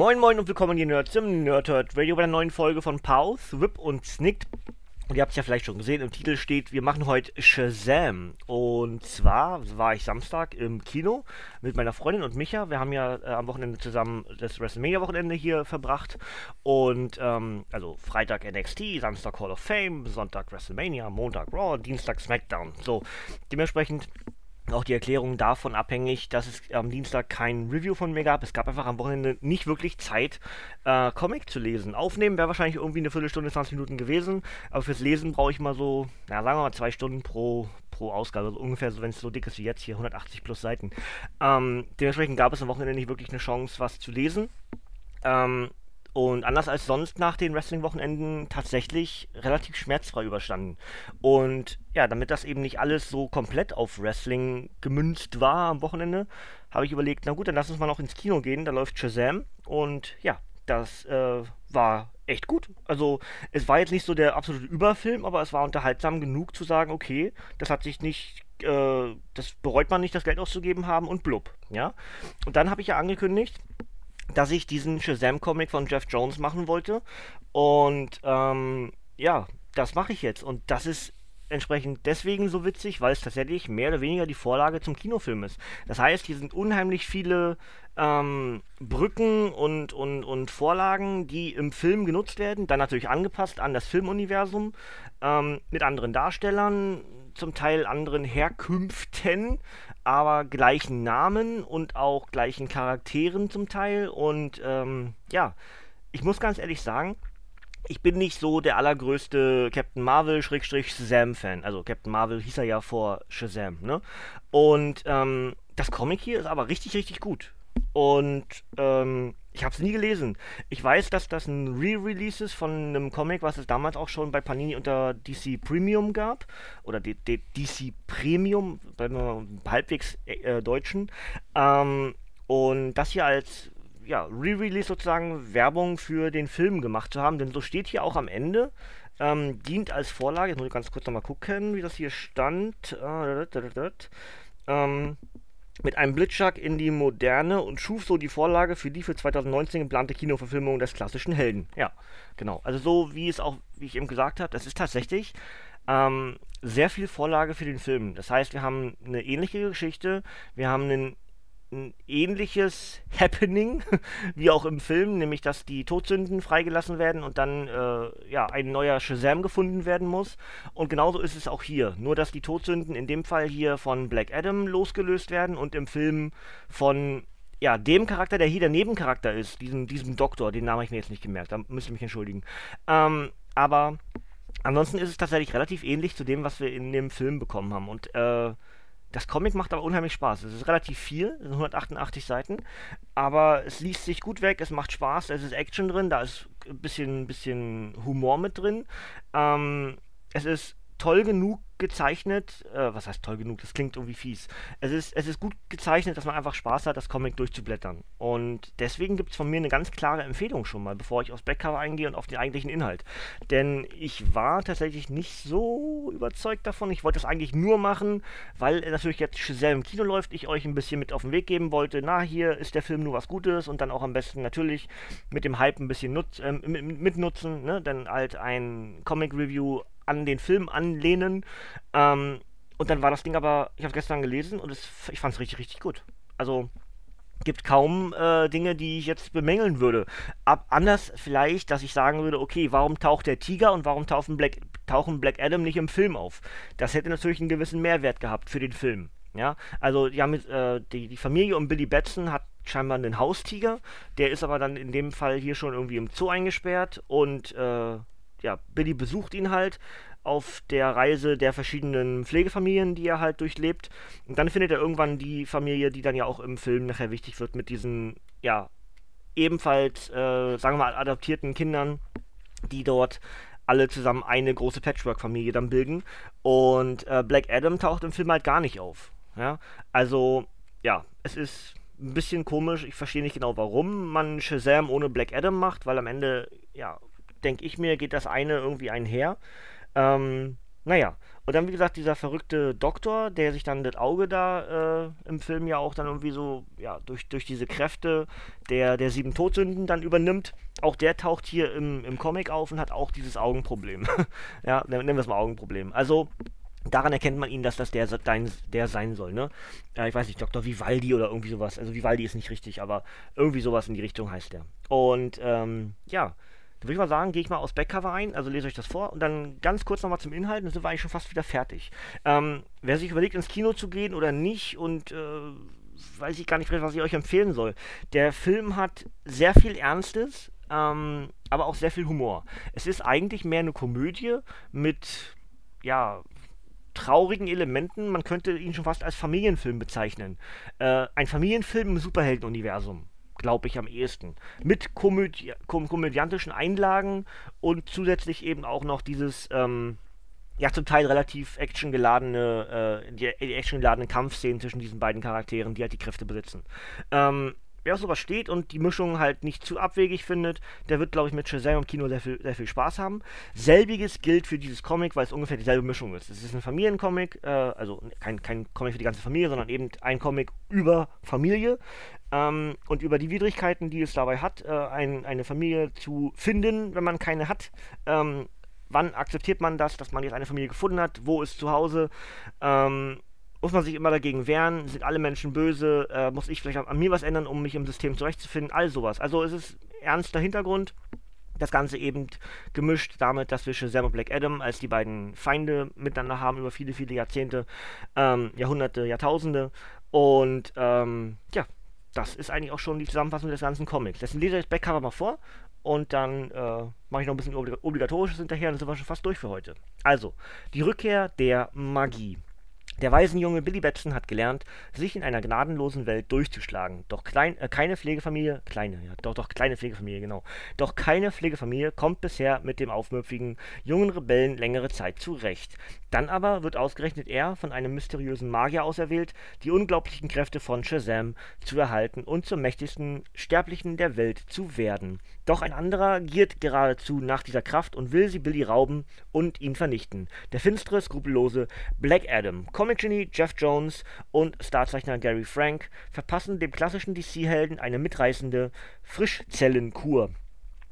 Moin Moin und willkommen hier Nerds im Nerdhurt Radio bei einer neuen Folge von Pause, Whip und Snicked. Und ihr habt es ja vielleicht schon gesehen, im Titel steht, wir machen heute Shazam. Und zwar war ich Samstag im Kino mit meiner Freundin und Micha. Wir haben ja äh, am Wochenende zusammen das WrestleMania-Wochenende hier verbracht. Und ähm, also Freitag NXT, Samstag Hall of Fame, Sonntag WrestleMania, Montag Raw, Dienstag SmackDown. So, dementsprechend auch die Erklärung davon abhängig, dass es am Dienstag kein Review von mir gab. Es gab einfach am Wochenende nicht wirklich Zeit, äh, Comic zu lesen. Aufnehmen wäre wahrscheinlich irgendwie eine Viertelstunde, 20 Minuten gewesen, aber fürs Lesen brauche ich mal so, na, sagen wir mal zwei Stunden pro, pro Ausgabe, also ungefähr so, wenn es so dick ist wie jetzt hier, 180 plus Seiten. Ähm, dementsprechend gab es am Wochenende nicht wirklich eine Chance, was zu lesen. Ähm, und anders als sonst nach den Wrestling-Wochenenden tatsächlich relativ schmerzfrei überstanden. Und ja, damit das eben nicht alles so komplett auf Wrestling gemünzt war am Wochenende, habe ich überlegt, na gut, dann lass uns mal noch ins Kino gehen, da läuft Shazam. Und ja, das äh, war echt gut. Also es war jetzt nicht so der absolute Überfilm, aber es war unterhaltsam genug zu sagen, okay, das hat sich nicht äh, das bereut man nicht, das Geld auszugeben haben und blub, ja. Und dann habe ich ja angekündigt, dass ich diesen Shazam-Comic von Jeff Jones machen wollte. Und ähm, ja, das mache ich jetzt. Und das ist entsprechend deswegen so witzig, weil es tatsächlich mehr oder weniger die Vorlage zum Kinofilm ist. Das heißt, hier sind unheimlich viele ähm, Brücken und, und, und Vorlagen, die im Film genutzt werden, dann natürlich angepasst an das Filmuniversum, ähm, mit anderen Darstellern, zum Teil anderen Herkünften, aber gleichen Namen und auch gleichen Charakteren zum Teil. Und ähm, ja, ich muss ganz ehrlich sagen, ich bin nicht so der allergrößte Captain Marvel-Shazam-Fan. Also Captain Marvel hieß er ja vor Shazam, ne? Und ähm, das Comic hier ist aber richtig, richtig gut. Und ähm, ich habe es nie gelesen. Ich weiß, dass das ein Re-Release ist von einem Comic, was es damals auch schon bei Panini unter DC Premium gab. Oder D D DC Premium, beim halbwegs äh, deutschen. Ähm, und das hier als ja, Re-Release sozusagen Werbung für den Film gemacht zu haben. Denn so steht hier auch am Ende. Ähm, dient als Vorlage. Jetzt muss ich ganz kurz nochmal gucken, wie das hier stand. Äh, ähm, mit einem Blitzschlag in die Moderne und schuf so die Vorlage für die für 2019 geplante Kinoverfilmung des klassischen Helden. Ja, genau. Also so wie es auch, wie ich eben gesagt habe, das ist tatsächlich ähm, sehr viel Vorlage für den Film. Das heißt, wir haben eine ähnliche Geschichte, wir haben einen ein ähnliches Happening wie auch im Film, nämlich dass die Todsünden freigelassen werden und dann äh, ja ein neuer Shazam gefunden werden muss. Und genauso ist es auch hier. Nur dass die Todsünden in dem Fall hier von Black Adam losgelöst werden und im Film von ja, dem Charakter, der hier der Nebencharakter ist, diesem, diesem Doktor, den Namen habe ich mir jetzt nicht gemerkt, da müsst ihr mich entschuldigen. Ähm, aber ansonsten ist es tatsächlich relativ ähnlich zu dem, was wir in dem Film bekommen haben. Und äh, das Comic macht aber unheimlich Spaß. Es ist relativ viel, es sind 188 Seiten, aber es liest sich gut weg, es macht Spaß, es ist Action drin, da ist ein bisschen, bisschen Humor mit drin. Ähm, es ist toll genug gezeichnet, äh, was heißt toll genug, das klingt irgendwie fies. Es ist, es ist gut gezeichnet, dass man einfach Spaß hat, das Comic durchzublättern. Und deswegen gibt es von mir eine ganz klare Empfehlung schon mal, bevor ich aufs Backcover eingehe und auf den eigentlichen Inhalt. Denn ich war tatsächlich nicht so überzeugt davon. Ich wollte das eigentlich nur machen, weil natürlich jetzt Shazam im Kino läuft, ich euch ein bisschen mit auf den Weg geben wollte. Na, hier ist der Film nur was Gutes und dann auch am besten natürlich mit dem Hype ein bisschen nutz, äh, mitnutzen, ne? Denn halt ein Comic-Review an den Film anlehnen. Ähm, und dann war das Ding aber, ich habe gestern gelesen und es, ich fand es richtig, richtig gut. Also gibt kaum äh, Dinge, die ich jetzt bemängeln würde. Ab anders vielleicht, dass ich sagen würde, okay, warum taucht der Tiger und warum tauchen Black, tauchen Black Adam nicht im Film auf? Das hätte natürlich einen gewissen Mehrwert gehabt für den Film. Ja, also die, haben, äh, die, die Familie um Billy Batson hat scheinbar einen Haustiger, der ist aber dann in dem Fall hier schon irgendwie im Zoo eingesperrt und äh, ja, Billy besucht ihn halt auf der Reise der verschiedenen Pflegefamilien, die er halt durchlebt. Und dann findet er irgendwann die Familie, die dann ja auch im Film nachher wichtig wird, mit diesen, ja, ebenfalls, äh, sagen wir mal, adoptierten Kindern, die dort alle zusammen eine große Patchwork-Familie dann bilden. Und äh, Black Adam taucht im Film halt gar nicht auf. Ja? Also, ja, es ist ein bisschen komisch. Ich verstehe nicht genau, warum man Shazam ohne Black Adam macht, weil am Ende, ja, denke ich mir, geht das eine irgendwie einher. Ähm, naja, und dann, wie gesagt, dieser verrückte Doktor, der sich dann das Auge da äh, im Film ja auch dann irgendwie so, ja, durch, durch diese Kräfte der, der sieben Todsünden dann übernimmt. Auch der taucht hier im, im Comic auf und hat auch dieses Augenproblem. ja, nennen wir es mal Augenproblem. Also, Daran erkennt man ihn, dass das der, der sein soll, ne? Äh, ich weiß nicht, Dr. Vivaldi oder irgendwie sowas. Also Vivaldi ist nicht richtig, aber irgendwie sowas in die Richtung heißt der. Und ähm, ja, da würde ich mal sagen, gehe ich mal aus Backcover ein, also lese euch das vor und dann ganz kurz nochmal zum Inhalt, dann sind wir eigentlich schon fast wieder fertig. Ähm, wer sich überlegt, ins Kino zu gehen oder nicht und äh, weiß ich gar nicht, was ich euch empfehlen soll. Der Film hat sehr viel Ernstes, ähm, aber auch sehr viel Humor. Es ist eigentlich mehr eine Komödie mit, ja, traurigen Elementen. Man könnte ihn schon fast als Familienfilm bezeichnen. Äh, ein Familienfilm im Superheldenuniversum glaube ich, am ehesten. Mit komödi kom komödiantischen Einlagen und zusätzlich eben auch noch dieses, ähm, ja, zum Teil relativ actiongeladene, äh, die, die actiongeladenen Kampfszenen zwischen diesen beiden Charakteren, die halt die Kräfte besitzen. Ähm, wer auf sowas steht und die Mischung halt nicht zu abwegig findet, der wird, glaube ich, mit Shazam im Kino sehr viel, sehr viel Spaß haben. Selbiges gilt für dieses Comic, weil es ungefähr dieselbe Mischung ist. Es ist ein Familiencomic, äh, also kein, kein Comic für die ganze Familie, sondern eben ein Comic über Familie ähm, und über die Widrigkeiten, die es dabei hat, äh, ein, eine Familie zu finden, wenn man keine hat. Ähm, wann akzeptiert man das, dass man jetzt eine Familie gefunden hat? Wo ist zu Hause? Ähm, muss man sich immer dagegen wehren? Sind alle Menschen böse? Äh, muss ich vielleicht an, mir was ändern, um mich im System zurechtzufinden? All sowas. Also es ist ernster Hintergrund. Das Ganze eben gemischt damit, dass wir Shazam und Black Adam als die beiden Feinde miteinander haben über viele, viele Jahrzehnte, ähm, Jahrhunderte, Jahrtausende. Und ähm, ja, das ist eigentlich auch schon die Zusammenfassung des ganzen Comics. Deswegen lese ich das Backcover mal vor und dann äh, mache ich noch ein bisschen Obligatorisches hinterher dann sind wir schon fast durch für heute. Also, die Rückkehr der Magie. Der Waisenjunge Billy Batson hat gelernt, sich in einer gnadenlosen Welt durchzuschlagen. Doch klein, äh, keine Pflegefamilie, kleine, ja, doch, doch, kleine Pflegefamilie, genau. Doch keine Pflegefamilie kommt bisher mit dem aufmüpfigen jungen Rebellen längere Zeit zurecht. Dann aber wird ausgerechnet er von einem mysteriösen Magier auserwählt, die unglaublichen Kräfte von Shazam zu erhalten und zum mächtigsten Sterblichen der Welt zu werden. Doch ein anderer giert geradezu nach dieser Kraft und will sie Billy rauben und ihn vernichten. Der finstere, skrupellose Black Adam. Comic-Genie Jeff Jones und Starzeichner Gary Frank verpassen dem klassischen DC-Helden eine mitreißende Frischzellenkur.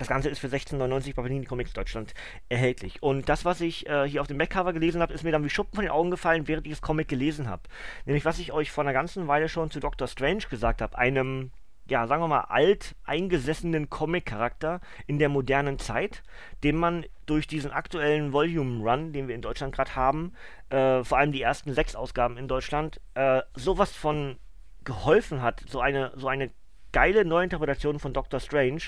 Das Ganze ist für 16,99 bei Panini Comics Deutschland erhältlich. Und das, was ich äh, hier auf dem Backcover gelesen habe, ist mir dann wie Schuppen von den Augen gefallen, während ich das Comic gelesen habe. Nämlich, was ich euch vor einer ganzen Weile schon zu Doctor Strange gesagt habe, einem ja, sagen wir mal, alt eingesessenen Comic-Charakter in der modernen Zeit, den man durch diesen aktuellen Volume-Run, den wir in Deutschland gerade haben, äh, vor allem die ersten sechs Ausgaben in Deutschland, äh, sowas von geholfen hat. So eine, so eine geile Neuinterpretation von Doctor Strange.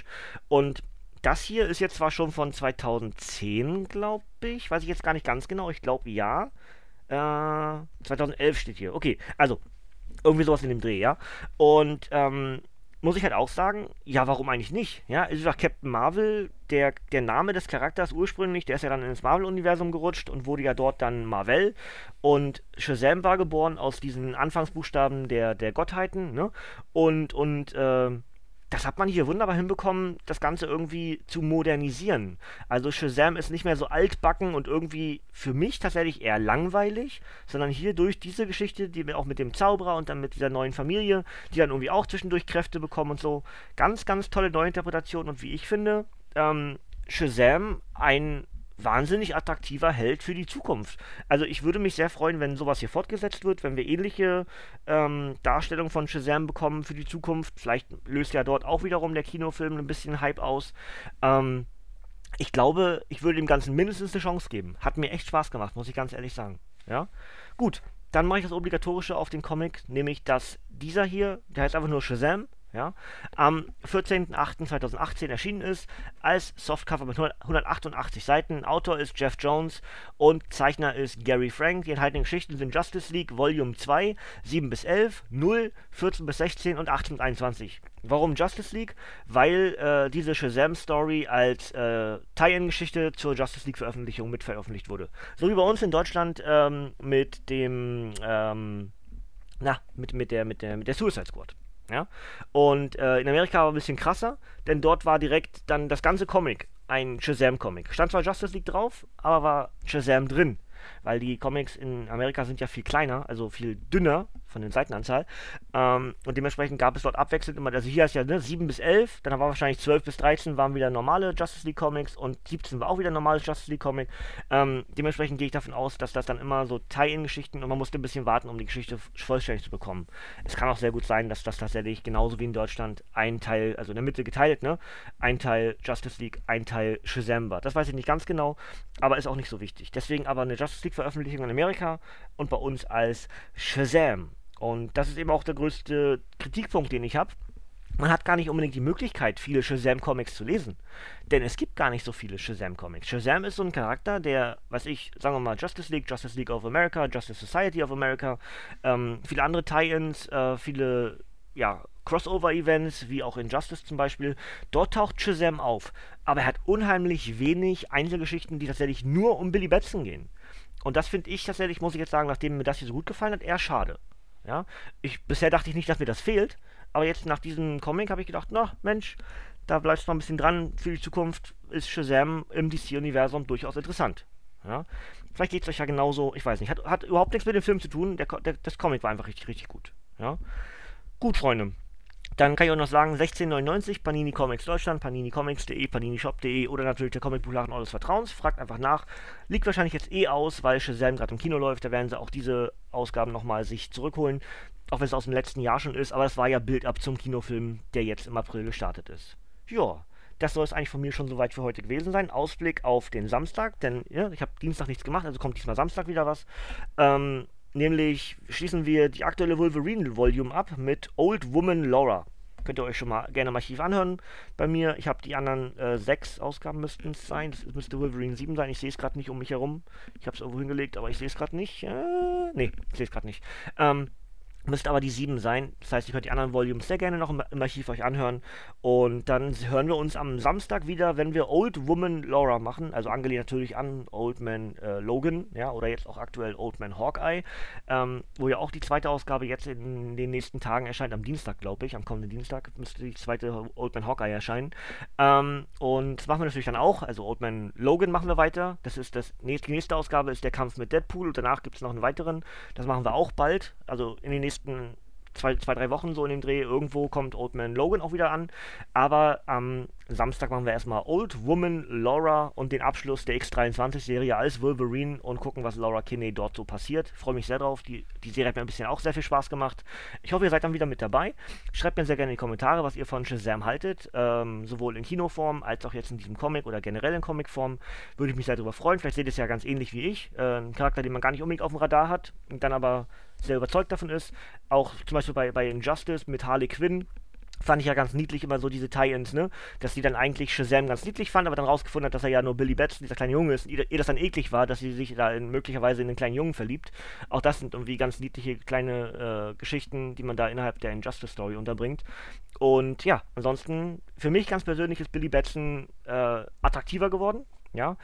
Und das hier ist jetzt zwar schon von 2010, glaube ich. Weiß ich jetzt gar nicht ganz genau. Ich glaube ja. Äh, 2011 steht hier. Okay, also irgendwie sowas in dem Dreh, ja. Und ähm, muss ich halt auch sagen, ja, warum eigentlich nicht? Ja, es ist doch Captain Marvel, der, der Name des Charakters ursprünglich, der ist ja dann ins Marvel-Universum gerutscht und wurde ja dort dann Marvel. Und Shazam war geboren aus diesen Anfangsbuchstaben der, der Gottheiten, ne? Und, und, äh, das hat man hier wunderbar hinbekommen, das Ganze irgendwie zu modernisieren. Also Shazam ist nicht mehr so altbacken und irgendwie für mich tatsächlich eher langweilig, sondern hier durch diese Geschichte, die auch mit dem Zauberer und dann mit dieser neuen Familie, die dann irgendwie auch zwischendurch Kräfte bekommen und so, ganz, ganz tolle Neuinterpretation und wie ich finde, ähm, Shazam ein wahnsinnig attraktiver Held für die Zukunft. Also ich würde mich sehr freuen, wenn sowas hier fortgesetzt wird, wenn wir ähnliche ähm, Darstellungen von Shazam bekommen für die Zukunft. Vielleicht löst ja dort auch wiederum der Kinofilm ein bisschen Hype aus. Ähm, ich glaube, ich würde dem Ganzen mindestens eine Chance geben. Hat mir echt Spaß gemacht, muss ich ganz ehrlich sagen. Ja, gut. Dann mache ich das Obligatorische auf den Comic, nämlich dass dieser hier, der heißt einfach nur Shazam, ja, am 14.08.2018 erschienen ist, als Softcover mit 188 Seiten. Autor ist Jeff Jones und Zeichner ist Gary Frank. Die enthaltenen Geschichten sind Justice League Volume 2, 7 bis 11, 0, 14 bis 16 und 18 bis 21. Warum Justice League? Weil äh, diese Shazam-Story als äh, Tie-In-Geschichte zur Justice League-Veröffentlichung mit veröffentlicht wurde. So wie bei uns in Deutschland ähm, mit dem, ähm, na, mit, mit, der, mit, der, mit der Suicide Squad. Ja? Und äh, in Amerika war ein bisschen krasser, denn dort war direkt dann das ganze Comic ein Shazam-Comic. Stand zwar Justice League drauf, aber war Shazam drin weil die Comics in Amerika sind ja viel kleiner, also viel dünner von der Seitenanzahl. Ähm, und dementsprechend gab es dort abwechselnd immer, also hier ist ja ne, 7 bis 11, dann war wahrscheinlich 12 bis 13 waren wieder normale Justice League Comics und 17 war auch wieder normales Justice League Comic. Ähm, dementsprechend gehe ich davon aus, dass das dann immer so Tie-In-Geschichten und man musste ein bisschen warten, um die Geschichte vollständig zu bekommen. Es kann auch sehr gut sein, dass das tatsächlich genauso wie in Deutschland ein Teil, also in der Mitte geteilt, ne, ein Teil Justice League, ein Teil Shazam war. Das weiß ich nicht ganz genau, aber ist auch nicht so wichtig. Deswegen aber eine Justice League Veröffentlichung in Amerika und bei uns als Shazam. Und das ist eben auch der größte Kritikpunkt, den ich habe. Man hat gar nicht unbedingt die Möglichkeit, viele Shazam-Comics zu lesen. Denn es gibt gar nicht so viele Shazam-Comics. Shazam ist so ein Charakter, der, was ich, sagen wir mal, Justice League, Justice League of America, Justice Society of America, ähm, viele andere Tie-Ins, äh, viele, ja, Crossover-Events, wie auch in Justice zum Beispiel, dort taucht Shazam auf. Aber er hat unheimlich wenig Einzelgeschichten, die tatsächlich nur um Billy Batson gehen. Und das finde ich tatsächlich, muss ich jetzt sagen, nachdem mir das hier so gut gefallen hat, eher schade. Ja, ich, bisher dachte ich nicht, dass mir das fehlt, aber jetzt nach diesem Comic habe ich gedacht, na Mensch, da bleibst du noch ein bisschen dran. Für die Zukunft ist Shazam im DC-Universum durchaus interessant. Ja, vielleicht geht es euch ja genauso, ich weiß nicht. Hat, hat überhaupt nichts mit dem Film zu tun, der, der, das Comic war einfach richtig, richtig gut. Ja, gut, Freunde. Dann kann ich auch noch sagen, 16,99 Panini Comics Deutschland, paninicomics.de, paninishop.de oder natürlich der Comicbuchladen eures Vertrauens. Fragt einfach nach. Liegt wahrscheinlich jetzt eh aus, weil Shazam gerade im Kino läuft. Da werden sie auch diese Ausgaben nochmal sich zurückholen. Auch wenn es aus dem letzten Jahr schon ist. Aber es war ja Bild ab zum Kinofilm, der jetzt im April gestartet ist. Ja, das soll es eigentlich von mir schon soweit für heute gewesen sein. Ausblick auf den Samstag, denn ja, ich habe Dienstag nichts gemacht, also kommt diesmal Samstag wieder was. Ähm, Nämlich schließen wir die aktuelle Wolverine-Volume ab mit Old Woman Laura. Könnt ihr euch schon mal gerne im Archiv anhören. Bei mir, ich habe die anderen äh, sechs Ausgaben müssten es sein. Das müsste Wolverine 7 sein. Ich sehe es gerade nicht um mich herum. Ich habe es irgendwo hingelegt, aber ich sehe es gerade nicht. Äh, nee, ich sehe es gerade nicht. Ähm, Müsste aber die 7 sein. Das heißt, ihr könnt die anderen Volumes sehr gerne noch im, Archiv euch anhören. Und dann hören wir uns am Samstag wieder, wenn wir Old Woman Laura machen. Also angelehnt natürlich an Old Man äh, Logan, ja, oder jetzt auch aktuell Old Man Hawkeye. Ähm, wo ja auch die zweite Ausgabe jetzt in den nächsten Tagen erscheint. Am Dienstag, glaube ich. Am kommenden Dienstag müsste die zweite Old Man Hawkeye erscheinen. Ähm, und das machen wir natürlich dann auch. Also Old Man Logan machen wir weiter. Das ist das die nächste Ausgabe ist der Kampf mit Deadpool. Und danach gibt es noch einen weiteren. Das machen wir auch bald. Also in den nächsten nächsten zwei, zwei, drei Wochen so in dem Dreh. Irgendwo kommt Old Man Logan auch wieder an. Aber am Samstag machen wir erstmal Old Woman Laura und den Abschluss der X23-Serie als Wolverine und gucken, was Laura Kinney dort so passiert. Freue mich sehr drauf. Die, die Serie hat mir ein bisschen auch sehr viel Spaß gemacht. Ich hoffe, ihr seid dann wieder mit dabei. Schreibt mir sehr gerne in die Kommentare, was ihr von Shazam haltet. Ähm, sowohl in Kinoform als auch jetzt in diesem Comic oder generell in Comicform. Würde ich mich sehr darüber freuen. Vielleicht seht ihr es ja ganz ähnlich wie ich. Äh, ein Charakter, den man gar nicht unbedingt auf dem Radar hat und dann aber sehr überzeugt davon ist. Auch zum Beispiel bei, bei Injustice mit Harley Quinn fand ich ja ganz niedlich immer so diese Tie-Ins, ne? Dass sie dann eigentlich Shazam ganz niedlich fand, aber dann rausgefunden hat, dass er ja nur Billy Batson, dieser kleine Junge ist, und ihr, das dann eklig war, dass sie sich da in, möglicherweise in den kleinen Jungen verliebt. Auch das sind irgendwie ganz niedliche kleine äh, Geschichten, die man da innerhalb der Injustice-Story unterbringt. Und ja, ansonsten, für mich ganz persönlich ist Billy Batson äh, attraktiver geworden, ja.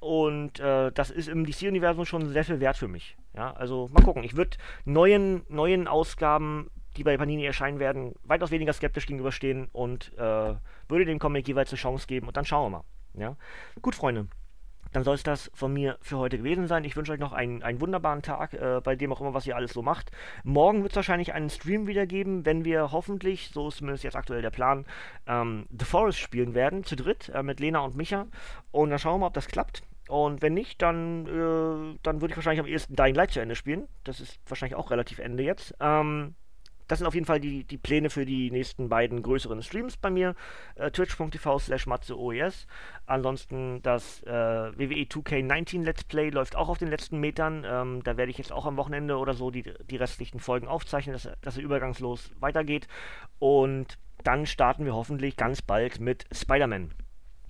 Und äh, das ist im DC-Universum schon sehr viel wert für mich. Ja, also mal gucken. Ich würde neuen, neuen Ausgaben, die bei Panini erscheinen werden, weitaus weniger skeptisch gegenüberstehen und äh, würde dem Comic jeweils eine Chance geben und dann schauen wir mal. Ja? Gut, Freunde. Dann soll es das von mir für heute gewesen sein. Ich wünsche euch noch einen, einen wunderbaren Tag, äh, bei dem auch immer, was ihr alles so macht. Morgen wird es wahrscheinlich einen Stream wieder geben, wenn wir hoffentlich, so ist zumindest jetzt aktuell der Plan, ähm, The Forest spielen werden, zu dritt, äh, mit Lena und Micha. Und dann schauen wir mal, ob das klappt. Und wenn nicht, dann, äh, dann würde ich wahrscheinlich am ehesten Dying Light zu Ende spielen. Das ist wahrscheinlich auch relativ Ende jetzt. Ähm, das sind auf jeden Fall die, die Pläne für die nächsten beiden größeren Streams bei mir. Äh, Twitch.tv slash matzeoes. Ansonsten das äh, WWE 2K19 Let's Play läuft auch auf den letzten Metern. Ähm, da werde ich jetzt auch am Wochenende oder so die, die restlichen Folgen aufzeichnen, dass, dass er übergangslos weitergeht. Und dann starten wir hoffentlich ganz bald mit Spider-Man.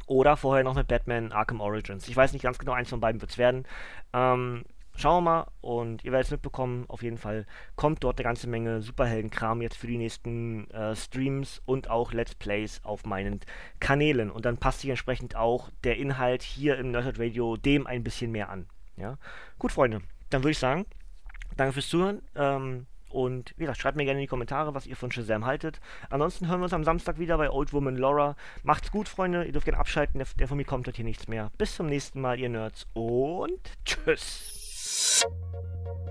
Oder vorher noch mit Batman Arkham Origins. Ich weiß nicht ganz genau, eins von beiden wird es werden. Ähm, schauen wir mal und ihr werdet es mitbekommen. Auf jeden Fall kommt dort eine ganze Menge Superhelden-Kram jetzt für die nächsten äh, Streams und auch Let's Plays auf meinen Kanälen. Und dann passt sich entsprechend auch der Inhalt hier im Nerdhurt Radio dem ein bisschen mehr an. Ja? Gut, Freunde, dann würde ich sagen, danke fürs Zuhören. Ähm, und wie gesagt, schreibt mir gerne in die Kommentare, was ihr von Shazam haltet. Ansonsten hören wir uns am Samstag wieder bei Old Woman Laura. Macht's gut, Freunde. Ihr dürft gerne abschalten. Der, der von mir kommt heute hier nichts mehr. Bis zum nächsten Mal, ihr Nerds. Und tschüss. フッ。